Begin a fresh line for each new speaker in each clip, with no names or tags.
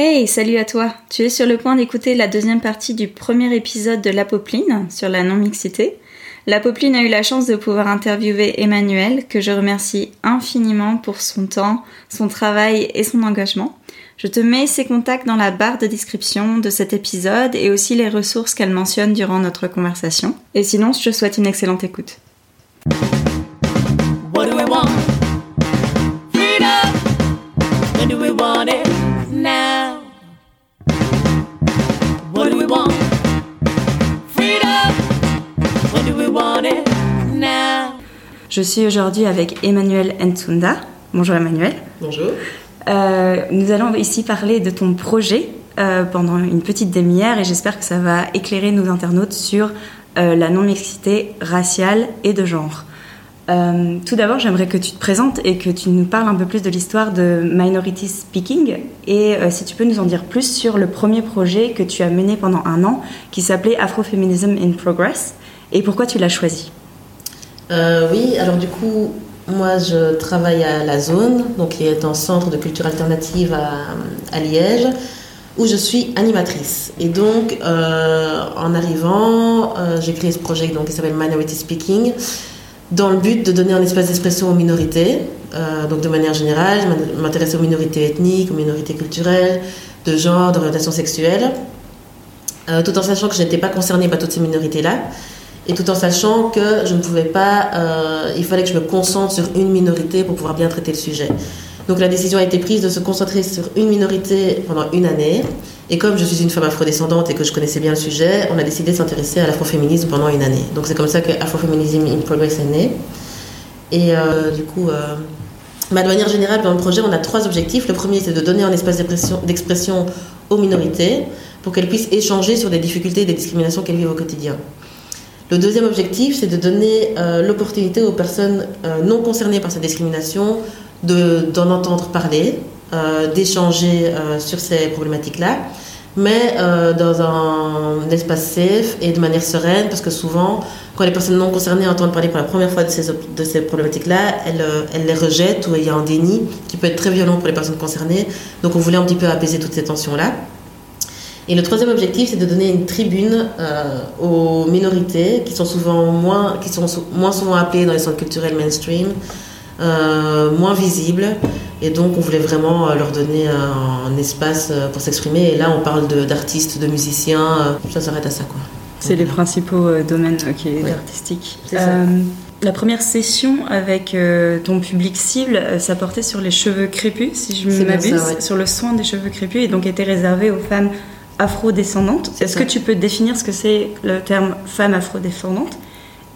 Hey, salut à toi Tu es sur le point d'écouter la deuxième partie du premier épisode de l'apopline sur la non-mixité. L'apopline a eu la chance de pouvoir interviewer Emmanuel, que je remercie infiniment pour son temps, son travail et son engagement. Je te mets ses contacts dans la barre de description de cet épisode et aussi les ressources qu'elle mentionne durant notre conversation. Et sinon, je te souhaite une excellente écoute. Je suis aujourd'hui avec Emmanuel Ntunda. Bonjour Emmanuel.
Bonjour.
Euh, nous allons ici parler de ton projet euh, pendant une petite demi-heure et j'espère que ça va éclairer nos internautes sur euh, la non-mixité raciale et de genre. tout d'abord, j'aimerais que tu te présentes et que tu nous parles un peu plus de l'histoire de Minority Speaking et si tu peux nous en dire plus sur le premier projet que tu as mené pendant un an qui s'appelait Afrofeminism in Progress et pourquoi tu l'as choisi.
Euh, oui, alors du coup, moi je travaille à la zone, donc qui est un centre de culture alternative à, Liège, où je suis animatrice. Et donc, euh, en arrivant, euh, j'ai créé ce projet donc, qui s'appelle Minority Speaking, dans le but de donner un espace d'expression aux minorités. donc de manière générale, je m'intéresse aux minorités ethniques, aux minorités culturelles, de genre, d'orientation sexuelle, tout en sachant que je n'étais pas concernée par toutes ces minorités-là et tout en sachant que je ne pouvais pas, euh, il fallait que je me concentre sur une minorité pour pouvoir bien traiter le sujet. Donc la décision a été prise de se concentrer sur une minorité pendant une année. Et comme je suis une femme afrodescendante et que je connaissais bien le sujet, on a décidé de s'intéresser à l'afroféminisme pendant une année. Donc c'est comme ça que Afrofeminism in Progress est né. Et euh, du coup, euh, bah, de manière générale, dans le projet, on a trois objectifs. Le premier, c'est de donner un espace d'expression aux minorités pour qu'elles puissent échanger sur des difficultés et des discriminations qu'elles vivent au quotidien. Le deuxième objectif, c'est de donner euh, l'opportunité aux personnes euh, non concernées par cette discrimination d'en entendre parler, euh, d'échanger sur ces problématiques-là, mais dans un, espace safe et de manière sereine, parce que souvent, quand les personnes non concernées entendent parler pour la première fois de ces, de ces problématiques-là, elles, elles, les rejettent ou il y a un déni qui peut être très violent pour les personnes concernées. Donc on voulait un petit peu apaiser toutes ces tensions-là. Et le troisième objectif, c'est de donner une tribune euh, aux minorités qui sont souvent moins, qui sont moins souvent appelées dans les centres culturels mainstream, euh, moins visibles. Et donc, on voulait vraiment euh, leur donner un, espace pour s'exprimer. Et là, on parle d'artistes, de, musiciens. ça s'arrête à ça, quoi.
C'est les principaux domaines artistiques. La première session avec ton public cible, ça portait sur les cheveux crépus, si je m'abuse, sur le soin des cheveux crépus, et donc était réservé aux femmes afrodescendante. Est-ce que tu peux définir ce que c'est le terme femme afrodescendante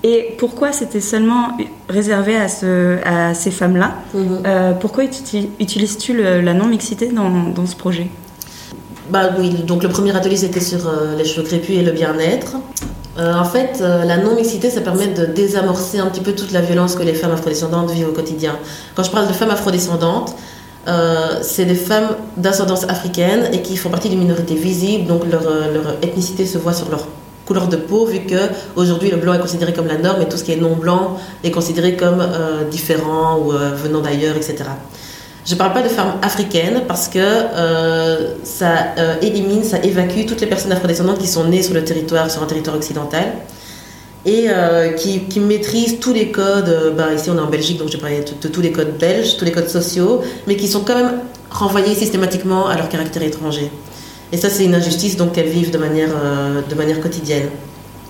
et pourquoi c'était seulement réservé à, ce, à ces femmes-là mhm. euh, Pourquoi utilises-tu la non-mixité dans, ce projet?
Bah oui, donc le premier atelier était sur euh, les cheveux crépus et le bien-être. Euh, en fait, la non-mixité, ça permet de désamorcer un petit peu toute la violence que les femmes afrodescendantes vivent au quotidien. Quand je parle de femmes afrodescendantes, euh, c'est des femmes d'ascendance africaine et qui font partie d'une minorité visible, donc leur, euh, leur, ethnicité se voit sur leur couleur de peau, vu que aujourd'hui le blanc est considéré comme la norme et tout ce qui est non blanc est considéré comme euh, différent ou venant d'ailleurs, etc. Je ne parle pas de femmes africaines parce que ça élimine, ça évacue toutes les personnes afrodescendantes qui sont nées sur le territoire, sur un territoire occidental et euh, qui, maîtrisent tous les codes. Euh, bah, ici, on est en Belgique, donc je parlais de, tous les codes belges, tous les codes sociaux, mais qui sont quand même renvoyés systématiquement à leur caractère étranger. Et ça, c'est une injustice donc qu'elles vivent de manière, euh, de manière quotidienne.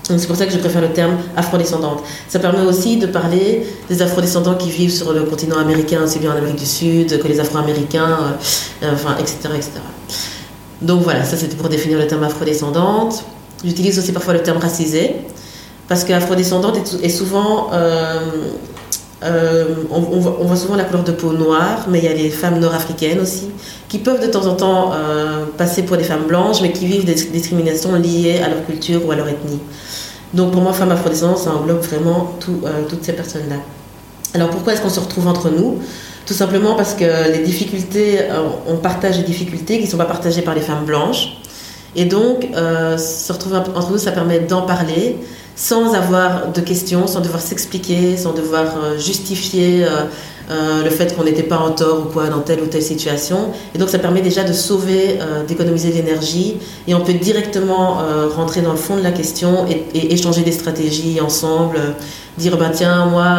C'est pour ça que je préfère le terme afrodescendante. Ça permet aussi de parler des afrodescendants qui vivent sur le continent américain, aussi bien en Amérique du Sud que les afro-américains, etc., etc. Donc voilà, ça c'était pour définir le terme afrodescendante. J'utilise aussi parfois le terme racisé parce qu'afrodescendante est, souvent. Euh, euh, on, voit, souvent la couleur de peau noire, mais il y a les femmes nord-africaines aussi, qui peuvent de temps en temps euh, passer pour des femmes blanches, mais qui vivent des discriminations liées à leur culture ou à leur ethnie. Donc pour moi, femme afrodescendante, ça englobe vraiment toutes ces personnes-là. Alors pourquoi est-ce qu'on se retrouve entre nous? Tout simplement parce que les difficultés, on partage les difficultés qui ne sont pas partagées par les femmes blanches. Et donc, se retrouver entre nous, ça permet d'en parler, sans avoir de questions, sans devoir s'expliquer, sans devoir euh, justifier euh, le fait qu'on n'était pas en tort ou quoi dans telle ou telle situation. Et donc ça permet déjà de sauver, d'économiser de l'énergie et on peut directement rentrer dans le fond de la question et, échanger des stratégies ensemble, dire bah tiens moi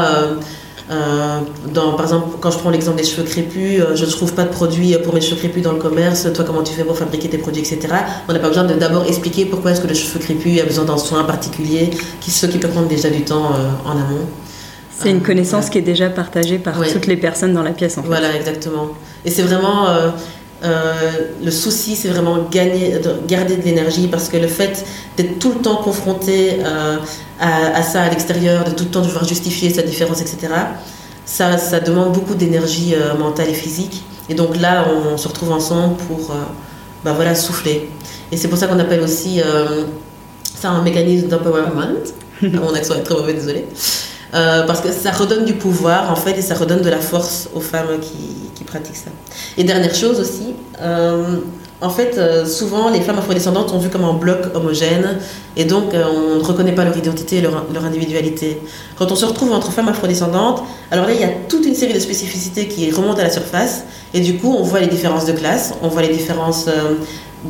euh, dans, par exemple, quand je prends l'exemple des cheveux crépus, euh, je ne trouve pas de produits pour mes cheveux crépus dans le commerce. Toi, comment tu fais pour fabriquer tes produits, etc. On n'a pas besoin de d'abord expliquer pourquoi est-ce que le cheveu crépus a besoin d'un soin particulier, qui, ce qui peut prendre déjà du temps euh, en amont.
C'est une connaissance qui est déjà partagée par toutes les personnes dans la pièce. En fait.
Voilà, exactement. Et c'est vraiment euh, le souci, c'est vraiment gagner, de garder de l'énergie parce que le fait d'être tout le temps confronté euh, à, ça à l'extérieur, de tout le temps devoir justifier sa différence, etc., ça, ça demande beaucoup d'énergie euh, mentale et physique. Et donc là, on, se retrouve ensemble pour bah voilà, souffler. Et c'est pour ça qu'on appelle aussi ça un mécanisme d'empowerment. Mon accent est très mauvais, désolé. parce que ça redonne du pouvoir en fait et ça redonne de la force aux femmes qui, Et dernière chose aussi, euh, en fait, euh, souvent les femmes afrodescendantes sont vues comme un bloc homogène et donc euh, on ne reconnaît pas leur identité et leur, leur, individualité. Quand on se retrouve entre femmes afrodescendantes, alors là il y a toute une série de spécificités qui remontent à la surface et du coup on voit les différences de classe, on voit les différences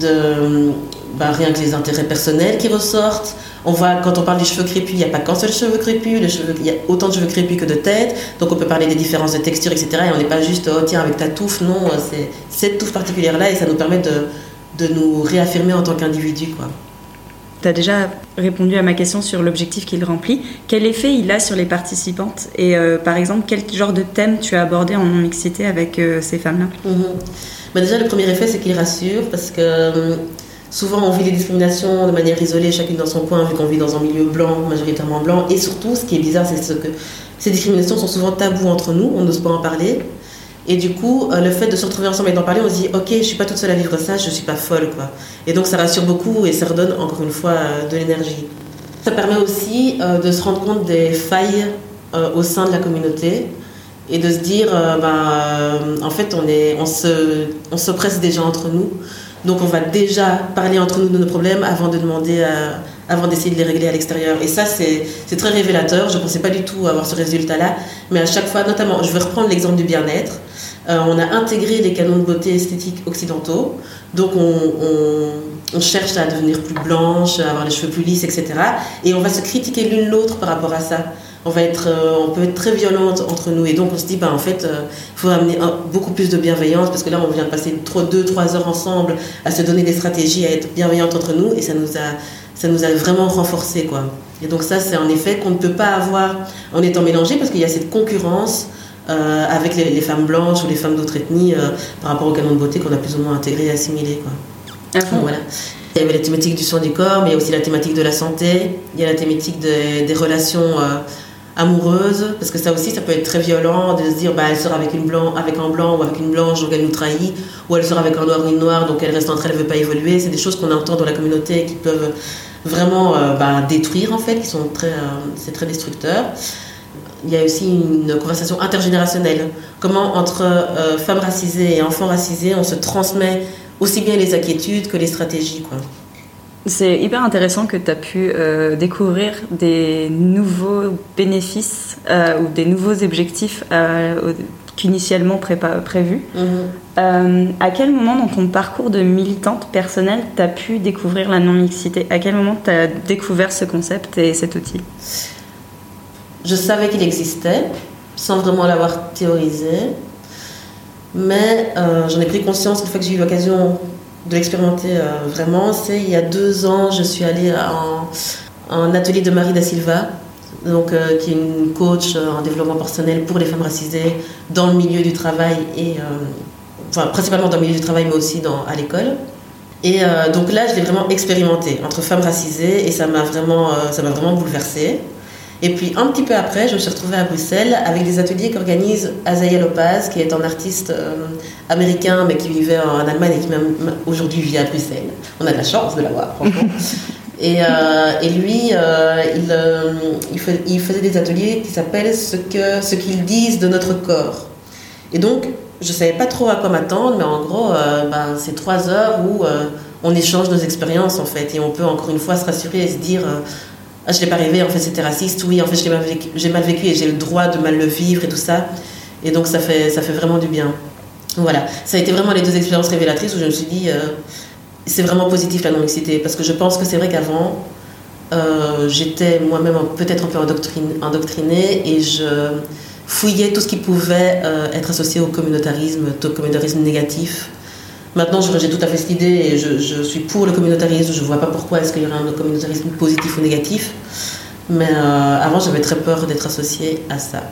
de bah, rien que les intérêts personnels qui ressortent. On voit, quand on parle des cheveux crépus, il n'y a pas qu'un seul cheveu crépus, le cheveu, il y a autant de cheveux crépus que de têtes, donc on peut parler des différences de texture, etc. Et on n'est pas juste, oh tiens, avec ta touffe, non, c'est cette touffe particulière-là, et ça nous permet de, de nous réaffirmer en tant qu'individu, quoi.
Tu as déjà répondu à ma question sur l'objectif qu'il remplit. Quel effet il a sur les participantes Et euh, par exemple, quel genre de thème tu as abordé en non-mixité avec euh, ces femmes-là?
Mhm. bah Déjà, le premier effet, c'est qu'il rassure parce que Souvent, on vit les discriminations de manière isolée, chacune dans son coin, vu qu'on vit dans un milieu blanc, majoritairement blanc. Et surtout, ce qui est bizarre, c'est que ces discriminations sont souvent taboues entre nous, on n'ose pas en parler. Et du coup, euh, le fait de se retrouver ensemble et d'en parler, on se dit, ok, je suis pas toute seule à vivre ça, je suis pas folle, quoi. Et donc, ça rassure beaucoup et ça redonne encore une fois euh, de l'énergie. Ça permet aussi euh, de se rendre compte des failles au sein de la communauté et de se dire, ben, en fait, on, est, on, se, on s'oppresse déjà entre nous. Donc on va déjà parler entre nous de nos problèmes avant de demander avant d'essayer de les régler à l'extérieur. Et ça, c'est très révélateur. Je ne pensais pas du tout avoir ce résultat-là. Mais à chaque fois, notamment, je vais reprendre l'exemple du bien-être. Euh, on a intégré les canons de beauté esthétique occidentaux. Donc on, on, cherche à devenir plus blanche, à avoir les cheveux plus lisses, etc. Et on va se critiquer l'une l'autre par rapport à ça on, va être, euh, on peut être très violente entre nous. Et donc, on se dit, bah, en fait, il euh, faut amener beaucoup plus de bienveillance parce que là, on vient de passer 2-3 heures ensemble à se donner des stratégies, à être bienveillante entre nous et ça nous a, ça nous a vraiment renforcé. Quoi. Et donc, ça, c'est un effet qu'on ne peut pas avoir en étant mélangé parce qu'il y a cette concurrence. Euh, avec les, femmes blanches ou les femmes d'autres ethnies par rapport au canon de beauté qu'on a plus ou moins intégré et assimilé. Quoi.
Ah
voilà. Il y avait la thématique du soin du corps, mais il y a aussi la thématique de la santé, il y a la thématique des relations amoureuse, parce que ça aussi, ça peut être très violent de se dire, bah, elle sort avec, une blanc, avec un blanc ou avec une blanche, donc elle nous trahit, ou elle sort avec un noir ou une noire, donc elle reste entre elles, elle ne veut pas évoluer. C'est des choses qu'on entend dans la communauté qui peuvent vraiment euh, bah, détruire, en fait, qui sont très, euh, c'est très destructeur. Il y a aussi une conversation intergénérationnelle. Comment, entre euh, femmes racisées et enfants racisés, on se transmet aussi bien les inquiétudes que les stratégies, quoi.
C'est hyper intéressant que tu as pu euh, découvrir des nouveaux bénéfices euh, ou des nouveaux objectifs euh, qu'initialement prévus. Mhm. à quel moment dans ton parcours de militante personnelle tu as pu découvrir la non-mixité? À quel moment tu as découvert ce concept et cet outil?
Je savais qu'il existait sans vraiment l'avoir théorisé, mais j'en ai pris conscience une fois que j'ai eu l'occasion de l'expérimenter euh, vraiment, c'est il y a deux ans, je suis allée en, un atelier de Marie da Silva, donc, euh, qui est une coach euh, en développement personnel pour les femmes racisées dans le milieu du travail et enfin, principalement dans le milieu du travail mais aussi dans, à l'école. Et donc là, je l'ai vraiment expérimenté entre femmes racisées et ça m'a vraiment, ça m'a vraiment bouleversée. Et puis un petit peu après, je me suis retrouvée à Bruxelles avec des ateliers qu'organise Azaya Lopez, qui est un artiste euh, américain mais qui vivait en Allemagne et qui même aujourd'hui vit à Bruxelles. On a de la chance de l'avoir, franchement. et, euh, et, lui, euh, il, il, faisait des ateliers qui s'appellent ce qu'ils ce qu'ils disent de notre corps. Et donc, je ne savais pas trop à quoi m'attendre, mais en gros, ben, c'est trois heures où on échange nos expériences en fait, et on peut encore une fois se rassurer et se dire ah, je l'ai pas rêvé, en fait c'était raciste, oui, en fait j'ai mal, vécu, mal vécu et j'ai le droit de mal le vivre et tout ça. Et donc ça fait, ça fait vraiment du bien. Voilà, ça a été vraiment les deux expériences révélatrices où je me suis dit, c'est vraiment positif la non-mixité, parce que je pense que c'est vrai qu'avant, j'étais moi-même peut-être un peu endoctrinée et je fouillais tout ce qui pouvait être associé au communautarisme, au communautarisme négatif. Maintenant, j'ai tout à fait cette idée et je, suis pour le communautarisme. Je ne vois pas pourquoi est-ce qu'il y aurait un communautarisme positif ou négatif. Mais euh, avant, j'avais très peur d'être associée à ça.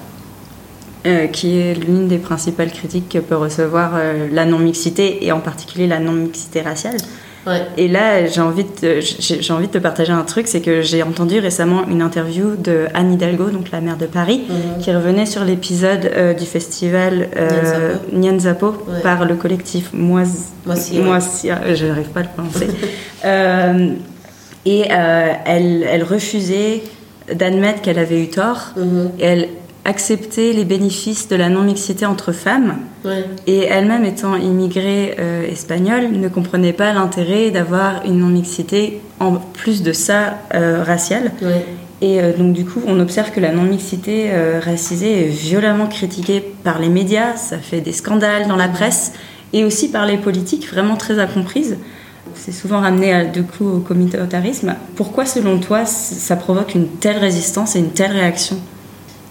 Euh, qui est l'une des principales critiques que peut recevoir euh, la non-mixité et en particulier la non-mixité raciale. Et là, j'ai envie, de, j'ai envie de te partager un truc, c'est que j'ai entendu récemment une interview de Anne Hidalgo, donc la maire de Paris, mhm. qui revenait sur l'épisode euh, du festival euh, Nyanzapo par le collectif Moisia. Moisia, je n'arrive pas à le prononcer. euh, et euh, elle, elle refusait d'admettre qu'elle avait eu tort. Mhm. Et elle accepter les bénéfices de la non-mixité entre femmes. Et elle-même étant immigrée euh, espagnole, ne comprenait pas l'intérêt d'avoir une non-mixité en plus de ça euh, raciale. Et euh, donc du coup, on observe que la non-mixité racisée est violemment critiquée par les médias, ça fait des scandales dans la presse, et aussi par les politiques, vraiment très incomprises. C'est souvent ramené à, du coup au communautarisme. Pourquoi, selon toi, ça provoque une telle résistance et une telle réaction?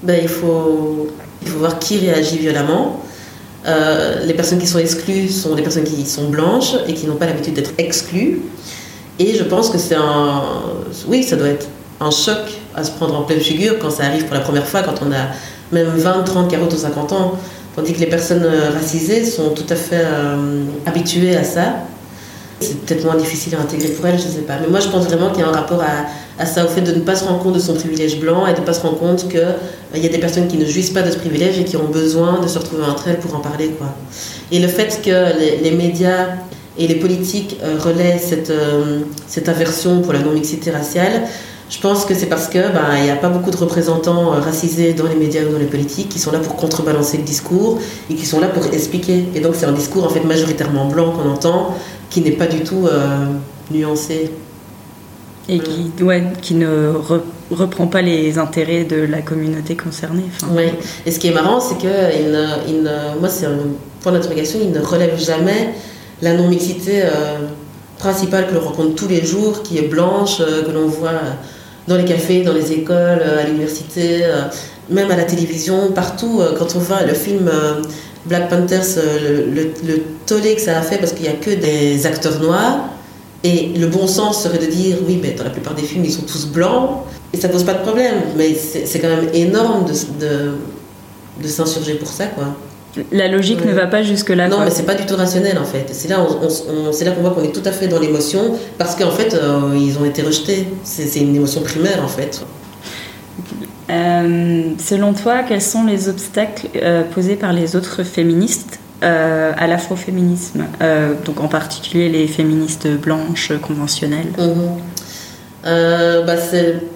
Ben, il, faut, il faut voir qui réagit violemment. Euh, les personnes qui sont exclues sont des personnes qui sont blanches et qui n'ont pas l'habitude d'être exclues. Et je pense que c'est un. Oui, ça doit être un choc à se prendre en pleine figure quand ça arrive pour la première fois, quand on a même 20, 30, 40 ou 50 ans. Tandis que les personnes racisées sont tout à fait euh, habituées à ça. C'est peut-être moins difficile à intégrer pour elles, je ne sais pas. Mais moi, je pense vraiment qu'il y a un rapport à, à ça, au fait de ne pas se rendre compte de son privilège blanc et de ne pas se rendre compte qu'il euh, il y a des personnes qui ne jouissent pas de ce privilège et qui ont besoin de se retrouver entre elles pour en parler. Et le fait que les, médias et les politiques euh, relaient cette, euh, cette aversion pour la non-mixité raciale, je pense que c'est parce qu'il ben, n'y a pas beaucoup de représentants racisés dans les médias ou dans les politiques qui sont là pour contrebalancer le discours et qui sont là pour expliquer. Et donc c'est un discours en fait majoritairement blanc qu'on entend, qui n'est pas du tout nuancé.
Et qui, ouais, qui ne reprend pas les intérêts de la communauté concernée.
Oui, et ce qui est marrant, c'est que il il moi, c'est un point d'interrogation, il ne relève jamais la non-mixité euh, principale que l'on rencontre tous les jours, qui est blanche, euh, que l'on voit dans les cafés, dans les écoles, euh, à l'université, même à la télévision, partout. quand on voit le film Black Panthers, le, le tollé que ça a fait parce qu'il n'y a que des acteurs noirs et le bon sens serait de dire, oui, mais dans la plupart des films, ils sont tous blancs, et ça pose pas de problème. Mais c'est quand même énorme de, de, de s'insurger pour ça, quoi.
La logique ne va pas jusque-là.
Non, mais c'est pas du tout rationnel, en fait. C'est là, on, c'est là qu'on voit qu'on est tout à fait dans l'émotion, parce qu'en fait, euh, ils ont été rejetés. C'est une émotion primaire, en fait.
Euh, selon toi, quels sont les obstacles euh, posés par les autres féministes euh, à l'afroféminisme, euh, donc en particulier les féministes blanches conventionnelles
mhm. euh, bah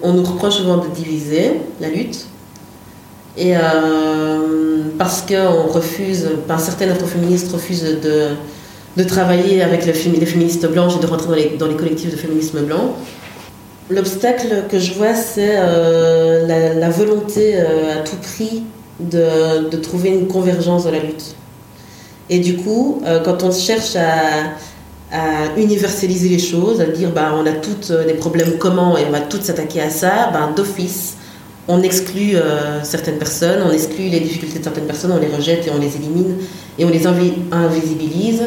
On nous reproche souvent de diviser la lutte. Et parce qu'on refuse, certaines afroféministes refusent de, travailler avec les féministes blanches et de rentrer dans les, collectifs de féminisme blanc. L'obstacle que je vois, c'est la, volonté à tout prix de trouver une convergence dans la lutte. Et du coup, euh, quand on cherche à, universaliser les choses, à dire bah, on a tous euh, des problèmes communs et on va tous s'attaquer à ça, bah, d'office, on exclut euh, certaines personnes, on exclut les difficultés de certaines personnes, on les rejette et on les élimine et on les invisibilise.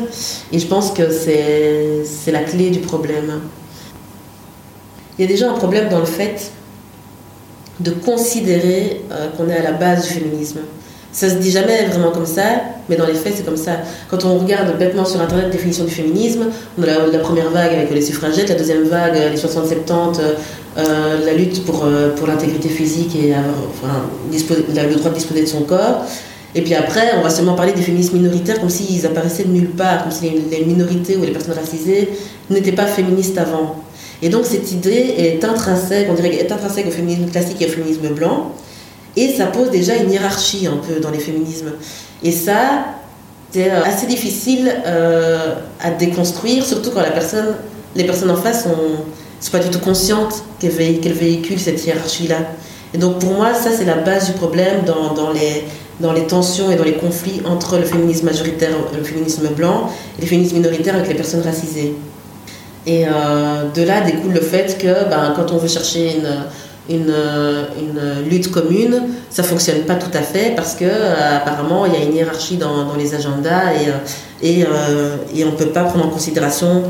Et je pense que c'est la clé du problème. Il y a déjà un problème dans le fait de considérer qu'on est à la base du féminisme. Ça se dit jamais vraiment comme ça, mais dans les faits, c'est comme ça. Quand on regarde bêtement sur Internet la définition du féminisme, on a la, première vague avec les suffragettes, la deuxième vague, les 60-70, euh, la lutte pour, euh, pour l'intégrité physique et le droit de disposer de son corps. Et puis après, on va seulement parler des féministes minoritaires comme s'ils apparaissaient de nulle part, comme si les, minorités ou les personnes racisées n'étaient pas féministes avant. Et donc cette idée est intrinsèque, on dirait, est intrinsèque au féminisme classique et au féminisme blanc. Et ça pose déjà une hiérarchie un peu dans les féminismes. Et ça, c'est euh, assez difficile euh, à déconstruire, surtout quand la personne, les personnes en face sont, sont pas du tout conscientes qu'elles véhiculent cette hiérarchie-là. Et donc pour moi, ça c'est la base du problème dans, dans les, dans les tensions et dans les conflits entre le féminisme majoritaire, le féminisme blanc, et le féminisme minoritaire avec les personnes racisées. Et euh, de là découle le fait que ben, quand on veut chercher une, une, lutte commune, ça fonctionne pas tout à fait parce que euh, apparemment il y a une hiérarchie dans, les agendas et, et, et on ne peut pas prendre en considération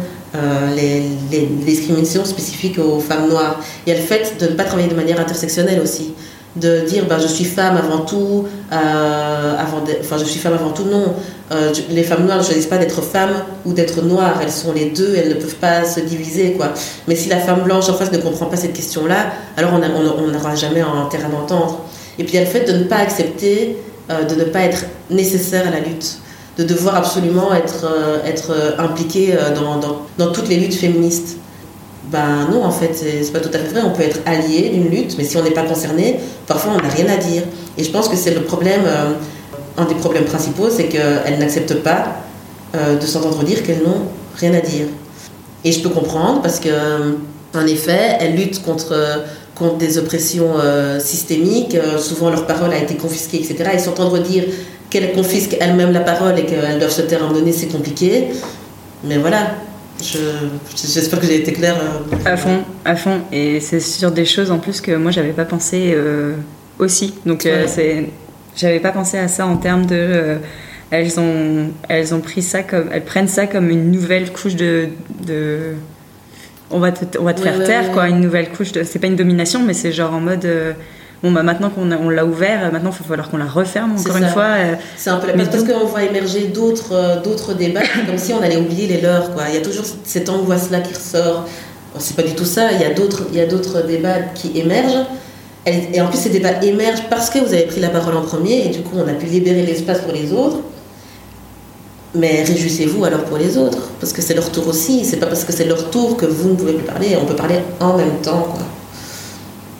les, les, discriminations spécifiques aux femmes noires. Il y a le fait de ne pas travailler de manière intersectionnelle aussi de dire bah, je suis femme avant tout, euh, avant enfin je suis femme avant tout, non. Euh, les femmes noires ne choisissent pas d'être femmes ou d'être noires, elles sont les deux, elles ne peuvent pas se diviser. quoi. Mais si la femme blanche en face ne comprend pas cette question-là, alors on n'aura jamais un terrain d'entendre. Et puis il y a le fait de ne pas accepter, euh, de ne pas être nécessaire à la lutte, de devoir absolument être, être dans, dans toutes les luttes féministes. Ben non, en fait, c'est pas tout à fait vrai. On peut être allié d'une lutte, mais si on n'est pas concerné, parfois on n'a rien à dire. Et je pense que c'est le problème, euh, un des problèmes principaux, c'est qu'elles n'acceptent pas euh, de s'entendre dire qu'elles n'ont rien à dire. Et je peux comprendre parce que, en effet, elles luttent contre, contre des oppressions euh, systémiques. souvent, leur parole a été confisquée, etc. Et s'entendre dire qu'elles confisquent elles-mêmes la parole et qu'elles doivent se taire à un donné, c'est compliqué. Mais voilà, J'espère que j'ai été claire. Euh.
À fond, à fond. Et c'est sur des choses en plus que moi j'avais pas pensé euh, aussi. Donc euh, c'est, j'avais pas pensé à ça en termes de. elles ont, elles ont pris ça comme, elles prennent ça comme une nouvelle couche de, de on va te, on va te faire taire quoi, une nouvelle couche de. C'est pas une domination, mais c'est genre en mode bon bah maintenant qu'on on l'a ouvert, maintenant il va falloir qu'on la referme encore une fois. Euh,
c'est un peu mais parce qu'on voit émerger d'autres euh, d'autres débats, comme si on allait oublier les leurs quoi. Il y a toujours cette angoisse là qui ressort. c'est pas du tout ça. Il y a d'autres il y a d'autres débats qui émergent. Et en plus, ces débats émergent parce que vous avez pris la parole en premier et du coup, on a pu libérer l'espace pour les autres. Mais réjouissez-vous alors pour les autres, parce que c'est leur tour aussi. C'est pas parce que c'est leur tour que vous ne pouvez plus parler. On peut parler en même temps. Quoi.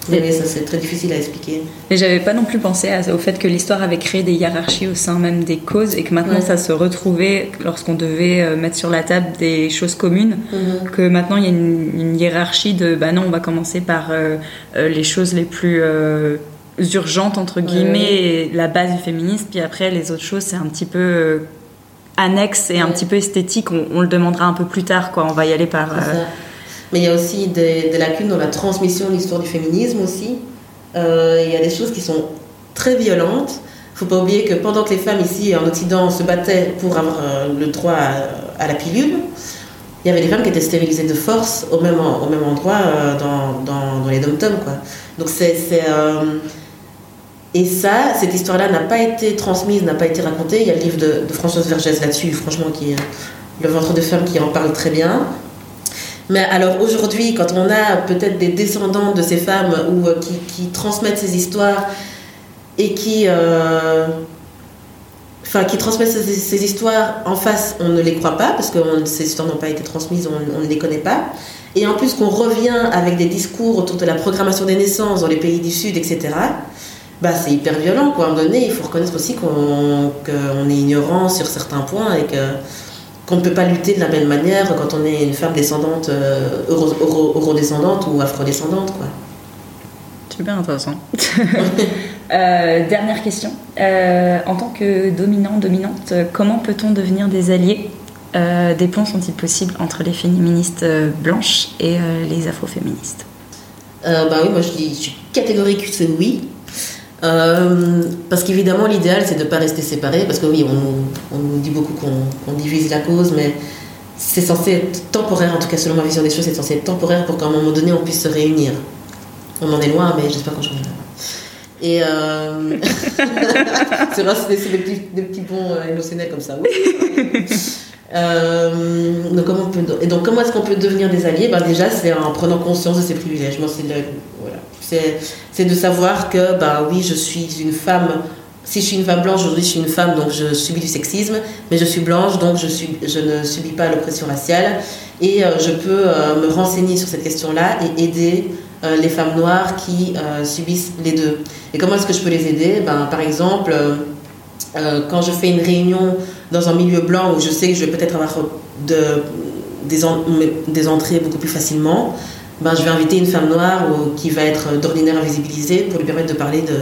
Mais ça c'est très difficile à expliquer.
Et j'avais pas non plus pensé au fait que l'histoire avait créé des hiérarchies au sein même des causes et que maintenant ça se retrouvait lorsqu'on devait euh, mettre sur la table des choses communes, mhm. que maintenant il y a une, hiérarchie de bah non on va commencer par euh, euh, les choses les plus urgentes entre guillemets et la base du féminisme puis après les autres choses c'est un petit peu annexe et un petit peu esthétique. On, on, le demandera un peu plus tard quoi. On va y aller par
mais il y a aussi des, lacunes dans la transmission de l'histoire du féminisme aussi. Euh, il y a des choses qui sont très violentes. Il ne faut pas oublier que pendant que les femmes ici en Occident se battaient pour avoir euh, le droit à, la pilule, il y avait des femmes qui étaient stérilisées de force au même, au même endroit euh, dans, dans, les dom quoi. Donc c'est... et ça, cette histoire-là n'a pas été transmise, n'a pas été racontée. Il y a le livre de, de Françoise Vergès là-dessus, franchement, qui Le ventre de femme qui en parle très bien. Mais alors aujourd'hui, quand on a peut-être des descendants de ces femmes ou euh, qui, transmettent ces histoires et qui, euh, enfin, qui transmettent ces, histoires en face, on ne les croit pas parce que ces histoires n'ont pas été transmises, on, ne les connaît pas. Et en plus qu'on revient avec des discours autour de la programmation des naissances dans les pays du Sud, etc. Bah, c'est hyper violent. Quoi. À un moment donné, il faut reconnaître aussi qu'on est ignorant sur certains points et que qu'on ne peut pas lutter de la même manière quand on est une femme descendante, euh, euro-descendante ou afro-descendante. Quoi.
Super intéressant. Euh, dernière question. Euh, en tant que dominant, dominante, comment peut-on devenir des alliés? Des ponts sont-ils possibles entre les féministes blanches et les afroféministes?
Bah oui, moi je, dis, je suis catégorique, c'est oui. Euh, parce qu'évidemment, l'idéal, c'est de ne pas rester séparés, parce que oui, on, on nous dit beaucoup qu'on divise la cause, mais c'est censé être temporaire, en tout cas selon ma vision des choses, c'est censé être temporaire pour qu'à un moment donné, on puisse se réunir. On en est loin, mais j'espère qu'on changera. Et euh... c'est c'est des, petits, des petits ponts euh, émotionnels comme ça. Euh, donc comment et donc comment est-ce qu'on peut devenir des alliés? Ben Déjà, c'est en prenant conscience de ses privilèges. Moi, c'est voilà, de savoir que, bah oui, je suis une femme. Si je suis une femme blanche, aujourd'hui je suis une femme, donc je subis du sexisme, mais je suis blanche, donc je, suis, je ne subis pas l'oppression raciale. Et euh, je peux euh, me renseigner sur cette question-là et aider les femmes noires qui subissent les deux. Et comment est-ce que je peux les aider? Ben, Par exemple, quand je fais une réunion dans un milieu blanc où je sais que je vais peut-être avoir de, des, des entrées beaucoup plus facilement, ben, je vais inviter une femme noire qui va être d'ordinaire invisibilisée pour lui permettre de parler de,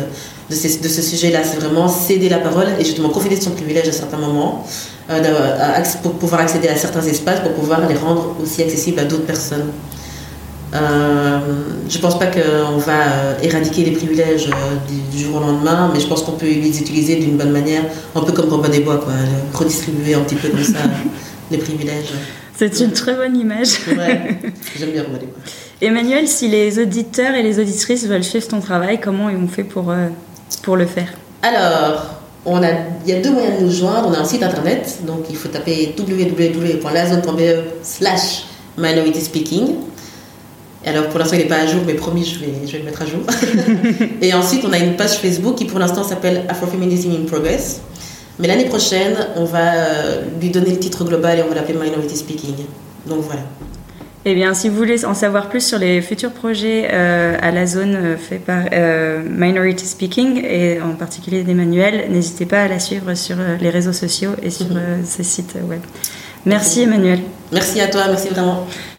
de, ce sujet-là. C'est vraiment céder la parole et justement profiter de son privilège à certains moments euh, pour pouvoir accéder à certains espaces, pour pouvoir les rendre aussi accessibles à d'autres personnes. Euh, je ne pense pas qu'on va euh, éradiquer les privilèges du, jour au lendemain, mais je pense qu'on peut les utiliser d'une bonne manière, un peu comme Robin des Bois, quoi, redistribuer un petit peu comme ça les privilèges.
C'est une très bonne image.
Ouais, j'aime bien Robin des Bois.
Emmanuel, si les auditeurs et les auditrices veulent suivre ton travail, comment ils ont fait pour, pour le faire?
Alors, on a, il y a deux moyens de nous joindre. On a un site internet, donc il faut taper www.lazone.be slash minority speaking. Alors pour l'instant il n'est pas à jour, mais promis je vais, je vais le mettre à jour. et ensuite on a une page Facebook qui pour l'instant s'appelle Afrofeminism in Progress. Mais l'année prochaine on va euh, lui donner le titre global et on va l'appeler Minority Speaking. Donc voilà.
Eh bien, si vous voulez en savoir plus sur les futurs projets euh, à la zone euh, fait par euh, Minority Speaking et en particulier d'Emmanuel, n'hésitez pas à la suivre sur les réseaux sociaux et sur ses sites web. Merci Emmanuel.
Merci à toi, merci vraiment.